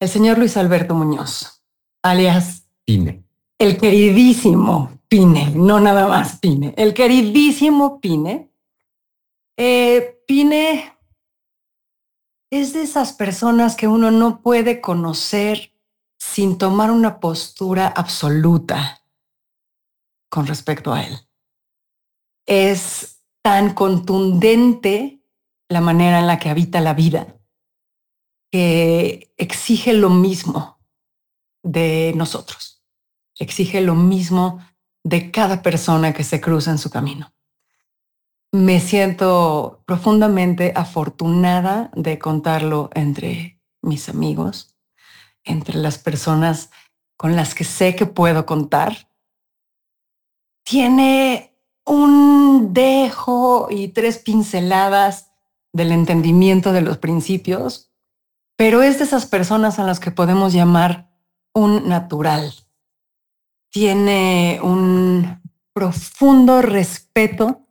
el señor Luis Alberto Muñoz, alias Pine. El queridísimo Pine, no nada más Pine, el queridísimo Pine. Eh, Pine es de esas personas que uno no puede conocer sin tomar una postura absoluta con respecto a él. Es tan contundente la manera en la que habita la vida que exige lo mismo de nosotros, exige lo mismo de cada persona que se cruza en su camino. Me siento profundamente afortunada de contarlo entre mis amigos, entre las personas con las que sé que puedo contar. Tiene un dejo y tres pinceladas del entendimiento de los principios pero es de esas personas a las que podemos llamar un natural. Tiene un profundo respeto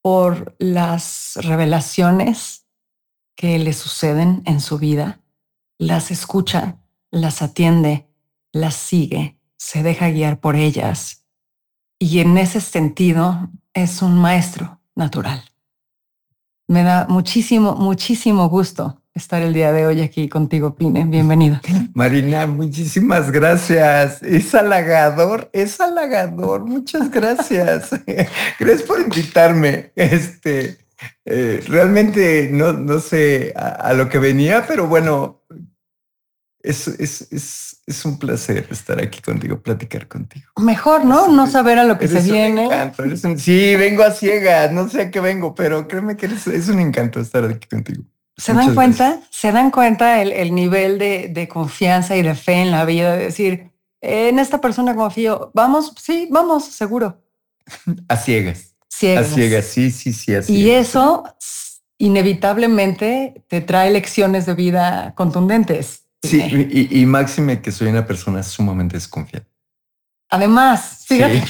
por las revelaciones que le suceden en su vida, las escucha, las atiende, las sigue, se deja guiar por ellas y en ese sentido es un maestro natural. Me da muchísimo, muchísimo gusto estar el día de hoy aquí contigo, Pine. Bienvenido. Marina, muchísimas gracias. Es halagador, es halagador. Muchas gracias. gracias por invitarme. Este, eh, realmente no, no sé a, lo que venía, pero bueno, es, es, es, un placer estar aquí contigo, platicar contigo. Mejor, ¿no? no saber a lo que se viene. sí, vengo a ciegas, no sé a qué vengo, pero créeme que es un encanto estar aquí contigo. ¿Se dan cuenta? ¿Se dan cuenta el, nivel de, confianza y de fe en la vida? De decir, en esta persona confío, vamos, sí, vamos, seguro. A ciegas. A ciegas, sí, sí, sí. y eso inevitablemente te trae lecciones de vida contundentes. Sí, y, y máxime que soy una persona sumamente desconfiada. Además, fíjate.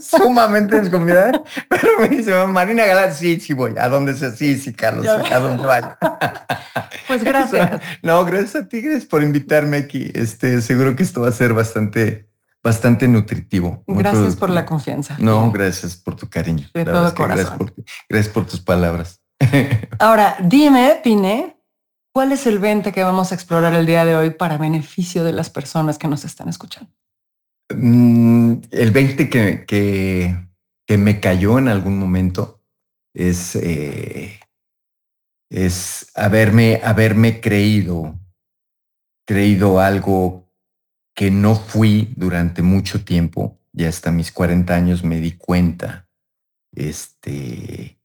Sumamente desconfiada, pero me dice, Marina Galán, sí, sí voy, a donde sea, sí, sí, Carlos, a donde vaya. Pues gracias. No, gracias a ti, gracias por invitarme aquí. Este, seguro que esto va a ser bastante, bastante nutritivo. Gracias por la confianza. No, gracias por tu cariño. De todo corazón. Gracias por, gracias por tus palabras. Ahora, dime, Pine, ¿cuál es el 20 que vamos a explorar el día de hoy para beneficio de las personas que nos están escuchando? Mm, el 20 que, que, me cayó en algún momento es, eh, es haberme, haberme creído, creído algo que no fui durante mucho tiempo y hasta mis 40 años me di cuenta, este,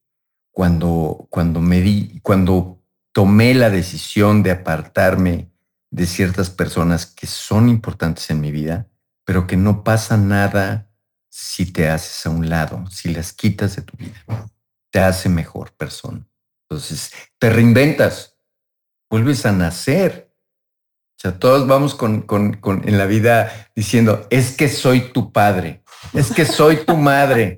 cuando, cuando me di, cuando tomé la decisión de apartarme de ciertas personas que son importantes en mi vida, pero que no pasa nada si te haces a un lado, si las quitas de tu vida. Te hace mejor persona. Entonces, te reinventas, vuelves a nacer. O sea, todos vamos con, con, en la vida diciendo, es que soy tu padre, es que soy tu madre.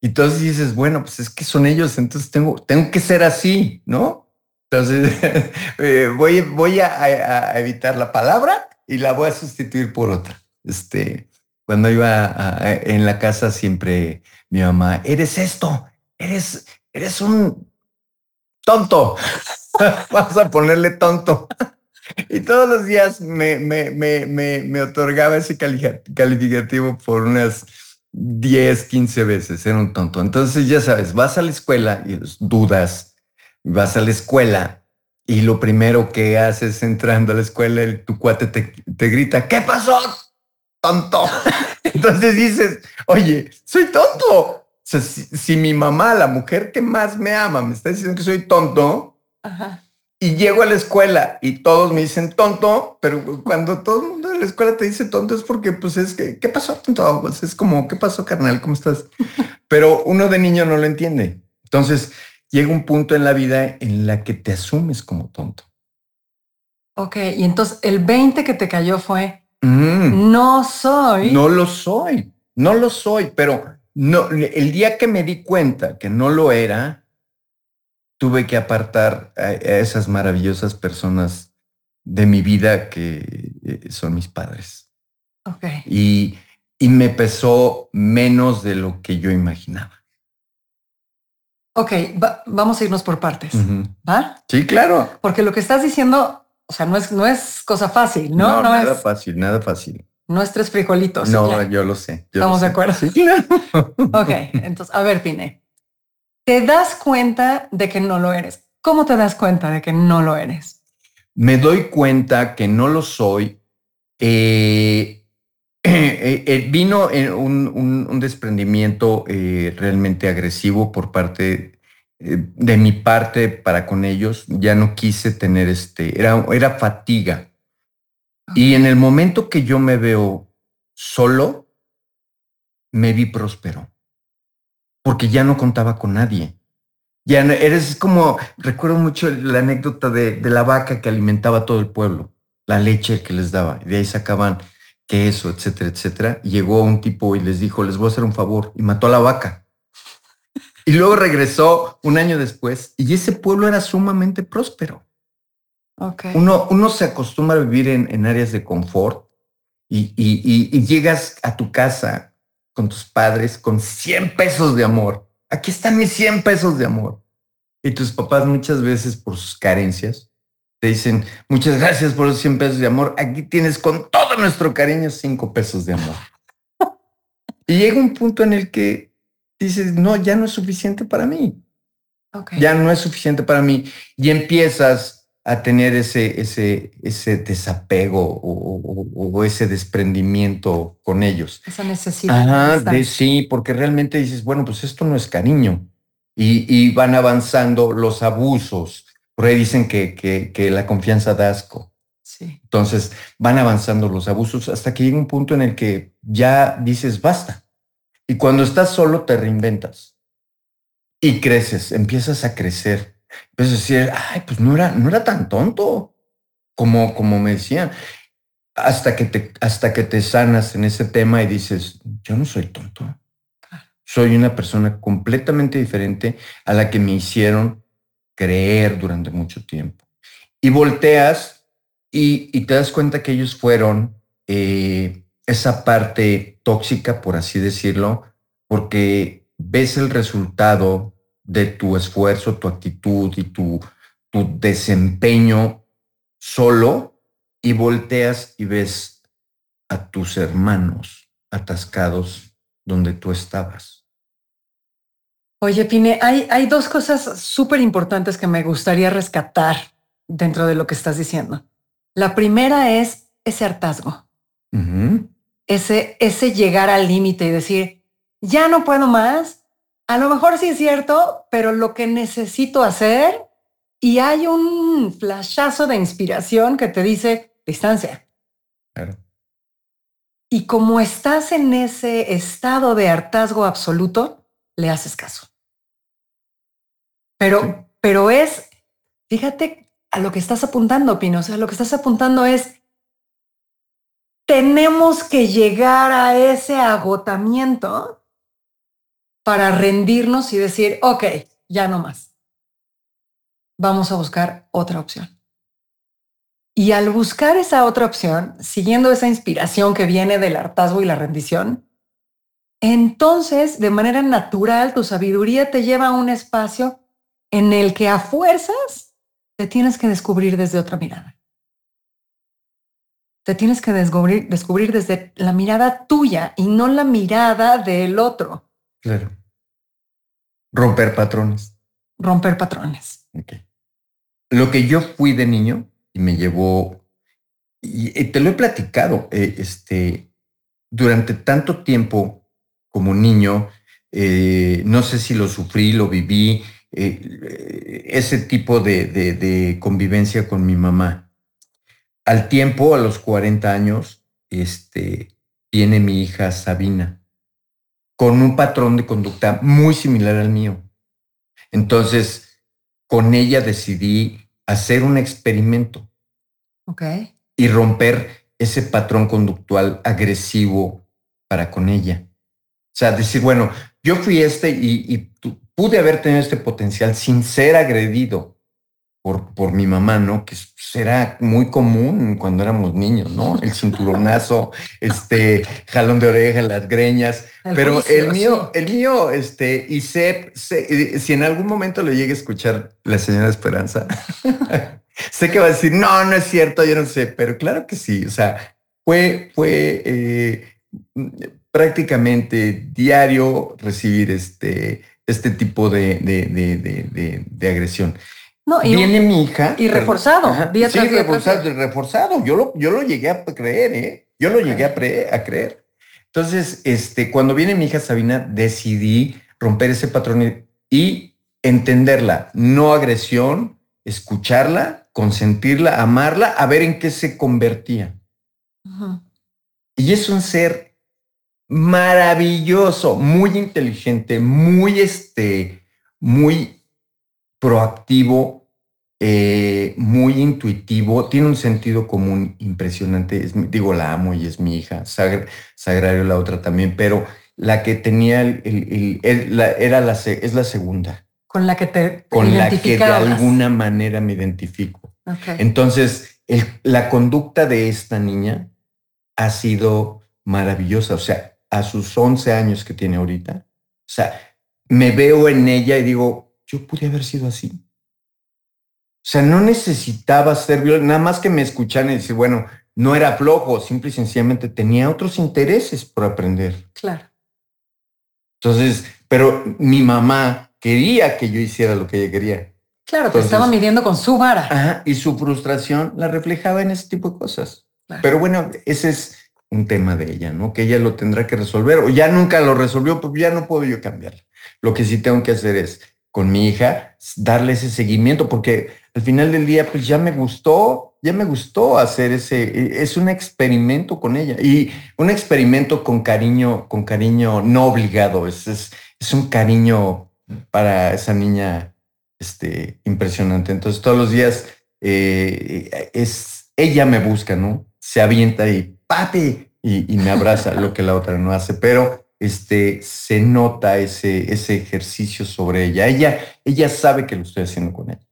Y entonces dices, bueno, pues es que son ellos, entonces tengo, tengo que ser así, ¿no? Entonces, eh, voy, voy a evitar la palabra y la voy a sustituir por otra. Este, cuando iba en la casa siempre mi mamá, eres esto, eres, eres un tonto. Vamos a ponerle tonto. y todos los días me, me, me, me, otorgaba ese calificativo por unas 10, 15 veces. Era un tonto. Entonces, ya sabes, vas a la escuela y dudas, vas a la escuela y lo primero que haces entrando a la escuela, tu cuate te, te grita, ¿qué pasó? Tonto. Entonces dices, oye, soy tonto. O sea, si, mi mamá, la mujer que más me ama, me está diciendo que soy tonto, Y llego a la escuela y todos me dicen tonto, pero cuando todo el mundo en la escuela te dice tonto es porque, pues es que, ¿qué pasó tonto? Pues es como, ¿qué pasó carnal? ¿Cómo estás? Pero uno de niño no lo entiende. Entonces llega un punto en la vida en la que te asumes como tonto. Ok, y entonces el 20 que te cayó fue, mm. no soy. No lo soy, no lo soy, pero no, el día que me di cuenta que no lo era, tuve que apartar a, esas maravillosas personas de mi vida que eh, son mis padres. Ok. Y, y me pesó menos de lo que yo imaginaba. Ok, vamos a irnos por partes. ¿Va? Sí, claro. Porque lo que estás diciendo, o sea, no es, no es cosa fácil, ¿no? No, nada fácil, nada fácil. No es tres frijolitos. No, yo lo sé. Estamos de acuerdo. Sí, claro. ok, entonces, a ver, Pine. Te das cuenta de que no lo eres. ¿Cómo te das cuenta de que no lo eres? Me doy cuenta que no lo soy. Eh, Eh, eh, vino un, un, desprendimiento eh, realmente agresivo por parte de mi parte para con ellos. Ya no quise tener este, era, era fatiga. Y en el momento que yo me veo solo, me vi próspero, porque ya no contaba con nadie. Ya no, eres como, recuerdo mucho la anécdota de, de la vaca que alimentaba a todo el pueblo, la leche que les daba, y de ahí sacaban queso, etcétera, etcétera. llegó un tipo y les dijo, les voy a hacer un favor, y mató a la vaca. Y luego regresó un año después y ese pueblo era sumamente próspero. Okay. Uno, uno se acostumbra a vivir en, áreas de confort y, y, llegas a tu casa con tus padres con 100 pesos de amor. Aquí están mis 100 pesos de amor. Y tus papás muchas veces por sus carencias te dicen, muchas gracias por los 100 pesos de amor. Aquí tienes con todo nuestro cariño 5 pesos de amor. y llega un punto en el que dices, no, ya no es suficiente para mí. Ya no es suficiente para mí. Y empiezas a tener ese, ese, ese desapego o, ese desprendimiento con ellos. Esa necesidad. de, sí, porque realmente dices, bueno, pues esto no es cariño. Y, y van avanzando los abusos, por ahí dicen que, que, la confianza da asco. Sí. Entonces van avanzando los abusos hasta que llega un punto en el que ya dices basta. Y cuando estás solo te reinventas y creces, empiezas a crecer. Empiezas a decir, ay, pues no era, no era tan tonto como, como me decían. Hasta que, te, hasta que te sanas en ese tema y dices, yo no soy tonto. Soy una persona completamente diferente a la que me hicieron creer durante mucho tiempo. Y volteas y, te das cuenta que ellos fueron eh, esa parte tóxica, por así decirlo, porque ves el resultado de tu esfuerzo, tu actitud y tu, tu desempeño solo y volteas y ves a tus hermanos atascados donde tú estabas. Oye, Pine, hay, hay dos cosas súper importantes que me gustaría rescatar dentro de lo que estás diciendo. La primera es ese hartazgo, ese, ese llegar al límite y decir, ya no puedo más. A lo mejor sí es cierto, pero lo que necesito hacer y hay un flashazo de inspiración que te dice distancia. Y como estás en ese estado de hartazgo absoluto, le haces caso. Pero, pero es, fíjate a lo que estás apuntando, Pino. O sea, lo que estás apuntando es, tenemos que llegar a ese agotamiento para rendirnos y decir, ok, ya no más. Vamos a buscar otra opción. Y al buscar esa otra opción, siguiendo esa inspiración que viene del hartazgo y la rendición, entonces de manera natural tu sabiduría te lleva a un espacio en el que a fuerzas te tienes que descubrir desde otra mirada. Te tienes que descubrir, descubrir desde la mirada tuya y no la mirada del otro. Claro. Romper patrones. Romper patrones. Lo que yo fui de niño y me llevó, y te lo he platicado, eh, este, durante tanto tiempo como niño, eh, no sé si lo sufrí, lo viví, eh, ese tipo de, de, convivencia con mi mamá. Al tiempo, a los 40 años, este, viene mi hija Sabina con un patrón de conducta muy similar al mío. Entonces, con ella decidí hacer un experimento. Y romper ese patrón conductual agresivo para con ella. O sea, decir, bueno, yo fui este y, pude haber tenido este potencial sin ser agredido por, por mi mamá, ¿no? Que era muy común cuando éramos niños, ¿no? El cinturonazo, este jalón de oreja, las greñas. pero el mío, el mío, este, y sé, si en algún momento le llegue a escuchar la señora Esperanza, sé que va a decir, no, no es cierto, yo no sé, pero claro que sí. O sea, fue, fue eh, prácticamente diario recibir este, este tipo de, de, agresión. No, y, Viene mi hija. Y reforzado. sí, reforzado, reforzado. Yo lo, yo lo llegué a creer, ¿eh? Yo lo llegué a, a, creer. Entonces, este, cuando viene mi hija Sabina, decidí romper ese patrón y entenderla. No agresión, escucharla, consentirla, amarla, a ver en qué se convertía. Y es un ser maravilloso, muy inteligente, muy este, muy proactivo, eh, muy intuitivo, tiene un sentido común impresionante. digo, la amo y es mi hija, Sagrario la otra también, pero la que tenía el, era la, es la segunda. Con la que te Con la que de alguna manera me identifico. Entonces, la conducta de esta niña ha sido maravillosa. O sea, a sus 11 años que tiene ahorita. O sea, me veo en ella y digo, yo pude haber sido así. O sea, no necesitaba ser violento, nada más que me escucharan y decir, bueno, no era flojo, simple y sencillamente tenía otros intereses por aprender. Claro. Entonces, pero mi mamá quería que yo hiciera lo que ella quería. Claro, te estaba midiendo con su vara. Ajá, y su frustración la reflejaba en ese tipo de cosas. Pero bueno, ese es un tema de ella, ¿no? Que ella lo tendrá que resolver o ya nunca lo resolvió, porque ya no puedo yo cambiarlo. Lo que sí tengo que hacer es con mi hija darle ese seguimiento, porque al final del día, pues ya me gustó, ya me gustó hacer ese, e, es un experimento con ella y un experimento con cariño, con cariño no obligado, es, es, un cariño para esa niña este, impresionante. Entonces todos los días eh, es, ella me busca, ¿no? Se avienta y papi, y, me abraza, lo que la otra no hace, pero este, se nota ese, ese ejercicio sobre ella. Ella, ella sabe que lo estoy haciendo con ella.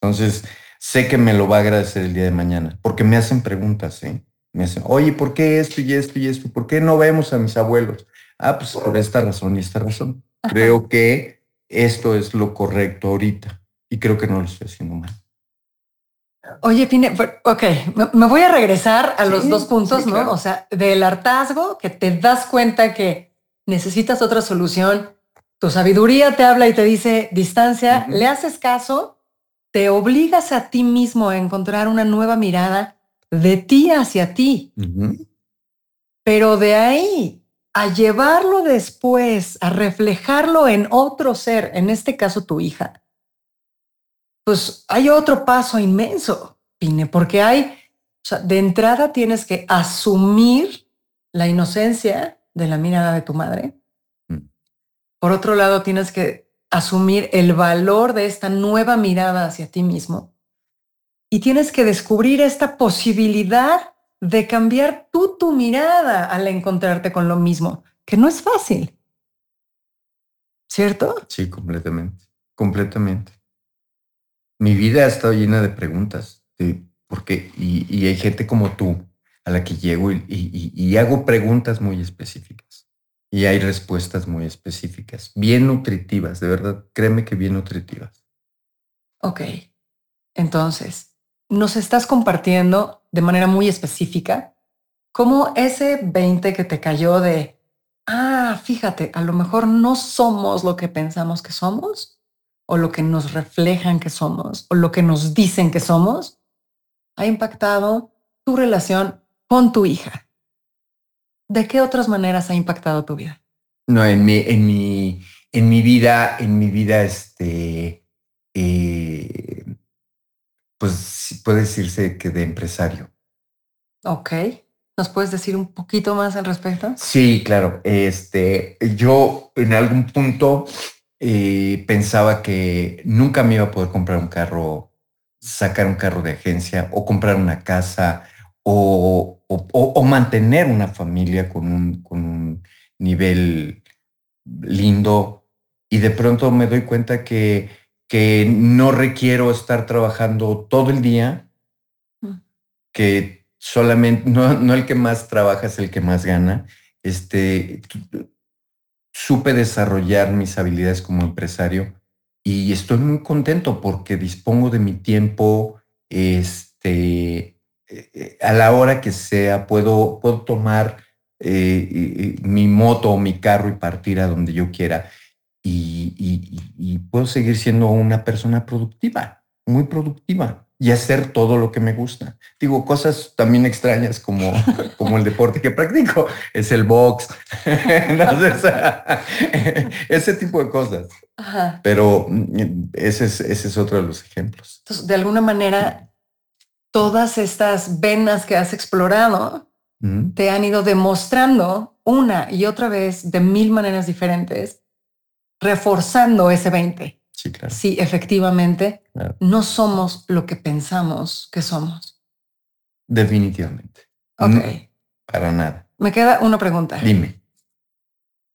Entonces, sé que me lo va a agradecer el día de mañana, porque me hacen preguntas, ¿eh? Me hacen, oye, ¿por qué esto y esto y esto? ¿Por qué no vemos a mis abuelos? Ah, pues por esta razón y esta razón. Creo que esto es lo correcto ahorita y creo que no lo estoy haciendo mal. Oye, Pine, ok, me voy a regresar a los dos puntos, ¿no? O sea, del hartazgo, que te das cuenta que necesitas otra solución, tu sabiduría te habla y te dice distancia, le haces caso, te obligas a ti mismo a encontrar una nueva mirada de ti hacia ti. Pero de ahí a llevarlo después, a reflejarlo en otro ser, en este caso tu hija, pues hay otro paso inmenso, Pine, porque hay, o sea, de entrada tienes que asumir la inocencia de la mirada de tu madre. Mm. Por otro lado, tienes que asumir el valor de esta nueva mirada hacia ti mismo. Y tienes que descubrir esta posibilidad de cambiar tú tu mirada al encontrarte con lo mismo, que no es fácil. ¿Cierto? Sí, completamente, completamente mi vida ha estado llena de preguntas, porque, y, hay gente como tú a la que llego y, hago preguntas muy específicas. Y hay respuestas muy específicas, bien nutritivas, de verdad, créeme que bien nutritivas. Ok, entonces, nos estás compartiendo de manera muy específica cómo ese 20 que te cayó de, ah, fíjate, a lo mejor no somos lo que pensamos que somos, o lo que nos reflejan que somos o lo que nos dicen que somos, ha impactado tu relación con tu hija. ¿De qué otras maneras ha impactado tu vida? No, en mi, en mi, en mi vida, en mi vida, este, eh, pues puede decirse que de empresario. Ok. ¿Nos puedes decir un poquito más al respecto? Sí, claro. Este, yo en algún punto eh, pensaba que nunca me iba a poder comprar un carro, sacar un carro de agencia o comprar una casa o, mantener una familia con un, con un nivel lindo. Y de pronto me doy cuenta que, que no requiero estar trabajando todo el día, mm. que solamente, no, no el que más trabaja es el que más gana. Este, supe desarrollar mis habilidades como empresario y estoy muy contento porque dispongo de mi tiempo, este, eh, a la hora que sea, puedo, puedo tomar eh, mi moto o mi carro y partir a donde yo quiera y, y puedo seguir siendo una persona productiva, muy productiva y hacer todo lo que me gusta. Digo, cosas también extrañas como, como el deporte que practico, es el box, ese tipo de cosas. Pero mm, ese es, ese es otro de los ejemplos. Entonces, de alguna manera, todas estas venas que has explorado te han ido demostrando una y otra vez de mil maneras diferentes, reforzando ese 20. Sí, claro. Sí, efectivamente, no somos lo que pensamos que somos. Definitivamente. Ok. para nada. Me queda una pregunta. Dime.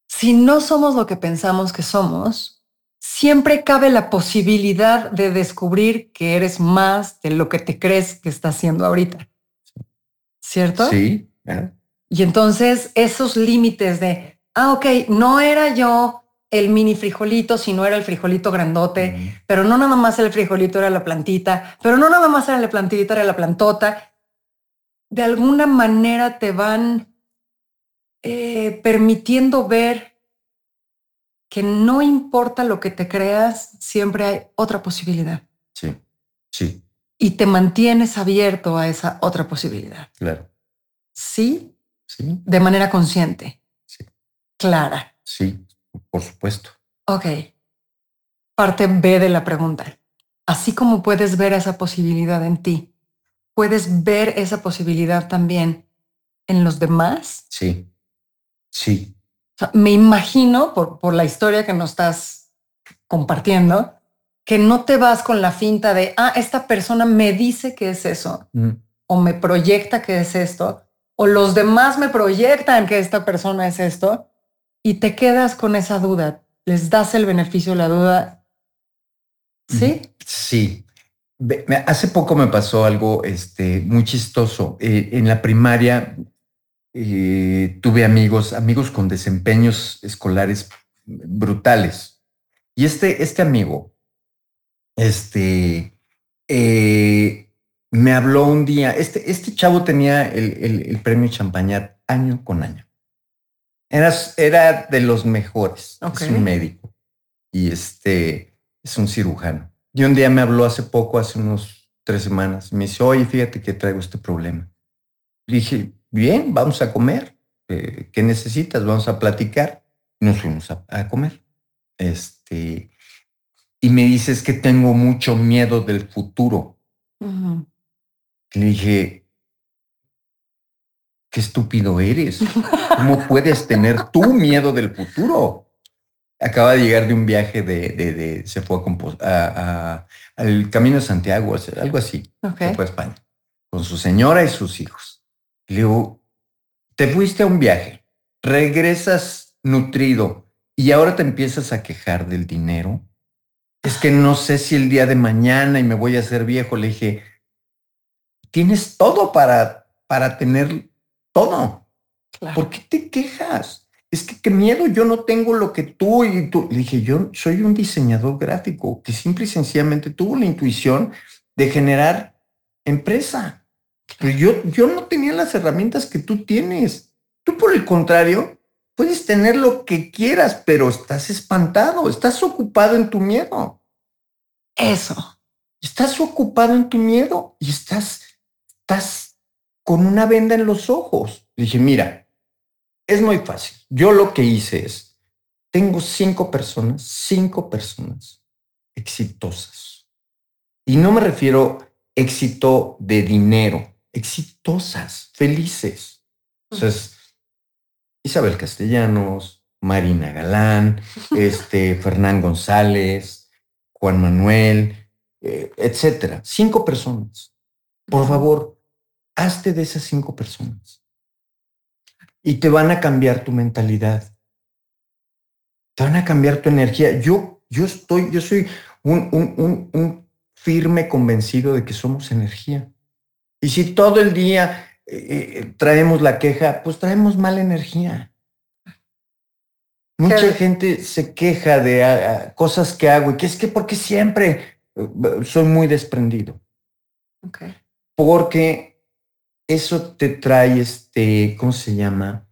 Si no somos lo que pensamos que somos, siempre cabe la posibilidad de descubrir que eres más de lo que te crees que estás haciendo ahorita. ¿Cierto? Sí. Y entonces esos límites de, ah, ok, no era yo el mini frijolito si no era el frijolito grandote, pero no nada más el frijolito era la plantita, pero no nada más era la plantita, era la plantota. De alguna manera te van eh, permitiendo ver que no importa lo que te creas, siempre hay otra posibilidad. Sí, sí. Y te mantienes abierto a esa otra posibilidad. Claro. ¿Sí? Sí. De manera consciente. Sí. Clara. Sí. Por supuesto. Ok. Parte B de la pregunta. Así como puedes ver esa posibilidad en ti, ¿puedes ver esa posibilidad también en los demás? Sí. Sí. Me imagino, por, por la historia que nos estás compartiendo, que no te vas con la finta de, ah, esta persona me dice que es eso, mm. o me proyecta que es esto, o los demás me proyectan que esta persona es esto, y te quedas con esa duda, les das el beneficio de la duda. ¿Sí? Sí. Hace poco me pasó algo este, muy chistoso. Eh, en la primaria eh, tuve amigos, amigos con desempeños escolares brutales. Y este, este amigo, este, eh, me habló un día, este, este chavo tenía el, el premio Champañat año con año. Era, era de los mejores. Es un médico. Y este es un cirujano. Y un día me habló hace poco, hace unos tres semanas. Me dice, oye, fíjate que traigo este problema. Le dije, bien, vamos a comer. Eh, ¿Qué necesitas? Vamos a platicar. Nos fuimos a, comer. Este, y me dices que tengo mucho miedo del futuro. Le dije, qué estúpido eres. ¿Cómo puedes tener tu miedo del futuro? Acaba de llegar de un viaje de, se fue a, al Camino de Santiago, algo así. Se fue a España con su señora y sus hijos. Le digo, te fuiste a un viaje, regresas nutrido y ahora te empiezas a quejar del dinero. Es que no sé si el día de mañana y me voy a hacer viejo. Le dije, tienes todo para, para tener todo. ¿Por qué te quejas? Es que qué miedo, yo no tengo lo que tú y tú. Le dije, yo soy un diseñador gráfico que simple y sencillamente tuvo la intuición de generar empresa. Pero yo, yo no tenía las herramientas que tú tienes. Tú, por el contrario, puedes tener lo que quieras, pero estás espantado, estás ocupado en tu miedo. Eso. Estás ocupado en tu miedo y estás, estás con una venda en los ojos. Dije, mira, es muy fácil. Yo lo que hice es, tengo cinco personas, cinco personas exitosas. Y no me refiero éxito de dinero, exitosas, felices. Entonces, Isabel Castellanos, Marina Galán, este, Fernán González, Juan Manuel, eh, etcétera. Cinco personas. Por favor, hazte de esas cinco personas. Y te van a cambiar tu mentalidad. Te van a cambiar tu energía. Yo, yo estoy, yo soy un, un, un, firme convencido de que somos energía. Y si todo el día eh, eh, traemos la queja, pues traemos mala energía. Mucha gente se queja de ah, ah, cosas que hago y que es que porque siempre soy muy desprendido. Porque eso te trae, este, ¿cómo se llama?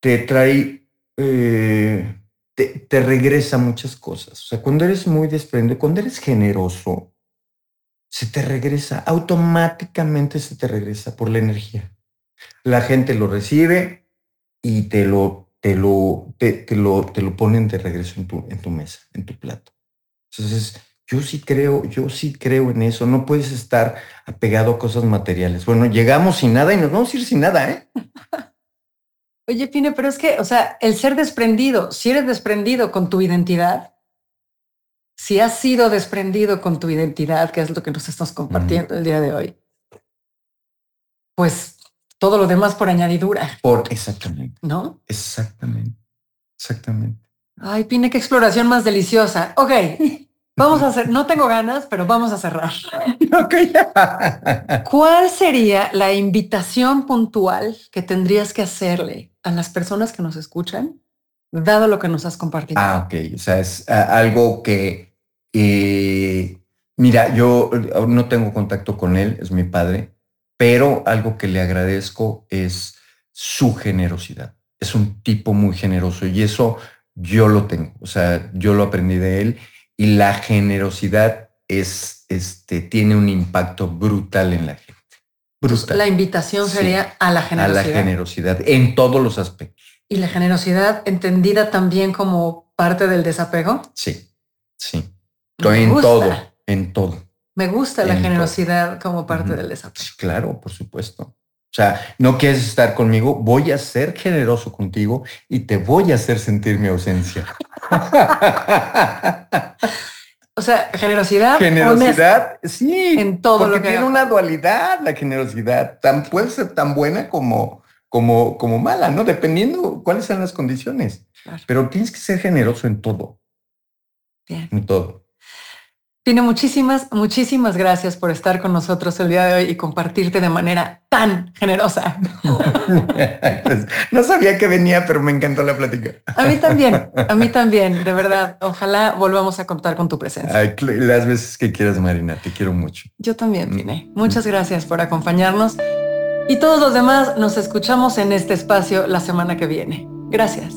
Te trae, eh, te, regresa muchas cosas. O sea, cuando eres muy desprendido, cuando eres generoso, se te regresa, automáticamente se te regresa por la energía. La gente lo recibe y te lo, te lo, te, lo, te lo ponen de regreso en tu, en tu mesa, en tu plato. Entonces, yo sí creo, yo sí creo en eso. No puedes estar apegado a cosas materiales. Bueno, llegamos sin nada y nos vamos a ir sin nada, ¿eh? Oye, Pine, pero es que, o sea, el ser desprendido, si eres desprendido con tu identidad, si has sido desprendido con tu identidad, que es lo que nos estamos compartiendo el día de hoy, pues todo lo demás por añadidura. Por exactamente. ¿No? Exactamente. Exactamente. Ay, Pine, qué exploración más deliciosa. Ok. Vamos a hacer, no tengo ganas, pero vamos a cerrar. ¿Cuál sería la invitación puntual que tendrías que hacerle a las personas que nos escuchan, dado lo que nos has compartido? Ah, ok. O sea, es algo que, eh, mira, yo no tengo contacto con él, es mi padre, pero algo que le agradezco es su generosidad. Es un tipo muy generoso y eso yo lo tengo. O sea, yo lo aprendí de él y la generosidad es, este, tiene un impacto brutal en la gente. Brutal. La invitación sería a la generosidad. A la generosidad en todos los aspectos. ¿Y la generosidad entendida también como parte del desapego? Sí, sí. en todo, en todo. Me gusta la generosidad como parte del desapego. claro, por supuesto. O sea, no quieres estar conmigo, voy a ser generoso contigo y te voy a hacer sentir mi ausencia. o sea, generosidad. Generosidad, sí. En todo lo que tiene una dualidad la generosidad. Tan, puede ser tan buena como, como, como mala, ¿no? Dependiendo cuáles sean las condiciones. Pero tienes que ser generoso en todo. Bien. En todo. Tiene muchísimas, muchísimas gracias por estar con nosotros el día de hoy y compartirte de manera tan generosa. No sabía que venía, pero me encantó la plática. A mí también, a mí también, de verdad. Ojalá volvamos a contar con tu presencia. las veces que quieras, Marina, te quiero mucho. Yo también, vine. Muchas gracias por acompañarnos. Y todos los demás nos escuchamos en este espacio la semana que viene. Gracias.